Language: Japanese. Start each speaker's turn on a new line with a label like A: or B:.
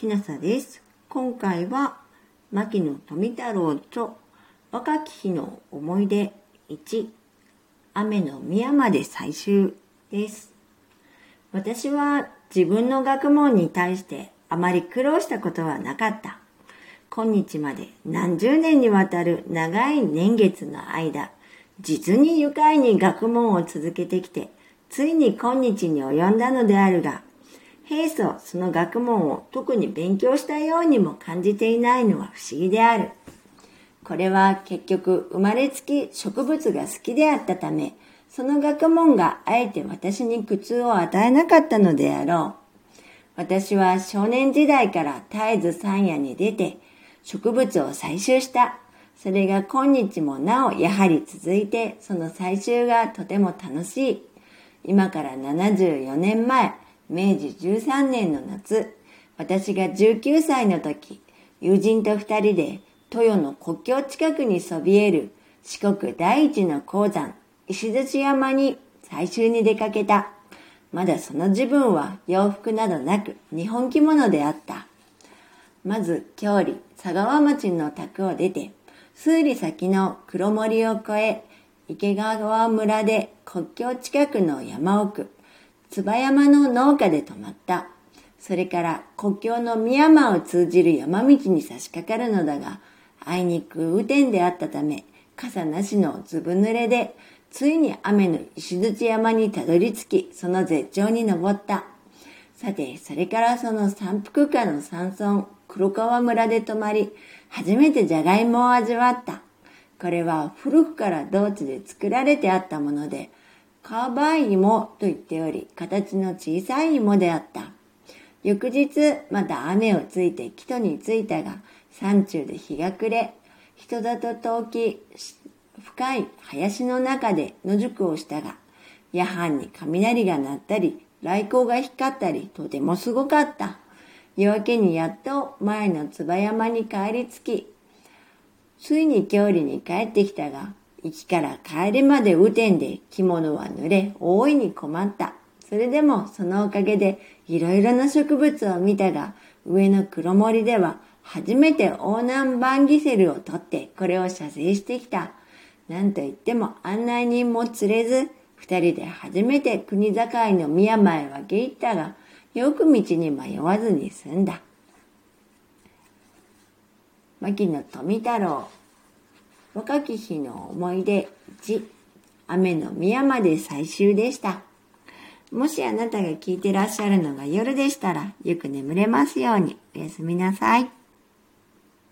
A: きなさです。今回は、牧野富太郎と若き日の思い出1、雨の宮まで最終です。私は自分の学問に対してあまり苦労したことはなかった。今日まで何十年にわたる長い年月の間、実に愉快に学問を続けてきて、ついに今日に及んだのであるが、平素その学問を特に勉強したようにも感じていないのは不思議である。これは結局生まれつき植物が好きであったため、その学問があえて私に苦痛を与えなかったのであろう。私は少年時代から絶えず山野に出て植物を採集した。それが今日もなおやはり続いて、その採集がとても楽しい。今から74年前、明治13年の夏、私が19歳の時、友人と二人で豊の国境近くにそびえる四国第一の鉱山、石槌山に採集に出かけた。まだその自分は洋服などなく日本着物であった。まず、京里、佐川町の宅を出て、数里先の黒森を越え、池川村で国境近くの山奥、椿山の農家で泊まった。それから国境の宮山を通じる山道に差し掛かるのだが、あいにく雨天であったため、傘なしのずぶ濡れで、ついに雨の石槌山にたどり着き、その絶頂に登った。さて、それからその山腹下の山村、黒川村で泊まり、初めてじゃがいもを味わった。これは古くから同地で作られてあったもので、カーバイ芋と言っており、形の小さい芋であった。翌日、また雨をついて木戸に着いたが、山中で日が暮れ、人里遠き深い林の中で野宿をしたが、夜半に雷が鳴ったり、雷光が光ったり、とてもすごかった。夜明けにやっと前の椿山に帰り着き、ついに郷里に帰ってきたが、行きから帰りまで雨天で着物は濡れ、大いに困った。それでもそのおかげでいろいろな植物を見たが、上の黒森では初めてオーナンバンギセルを取ってこれを射精してきた。なんと言っても案内人も連れず、二人で初めて国境の宮前へ分け入ったが、よく道に迷わずに済んだ。牧野富太郎若き日の思い出1雨の宮まで最終でした。もしあなたが聞いてらっしゃるのが夜でしたらよく眠れますようにおやすみなさい。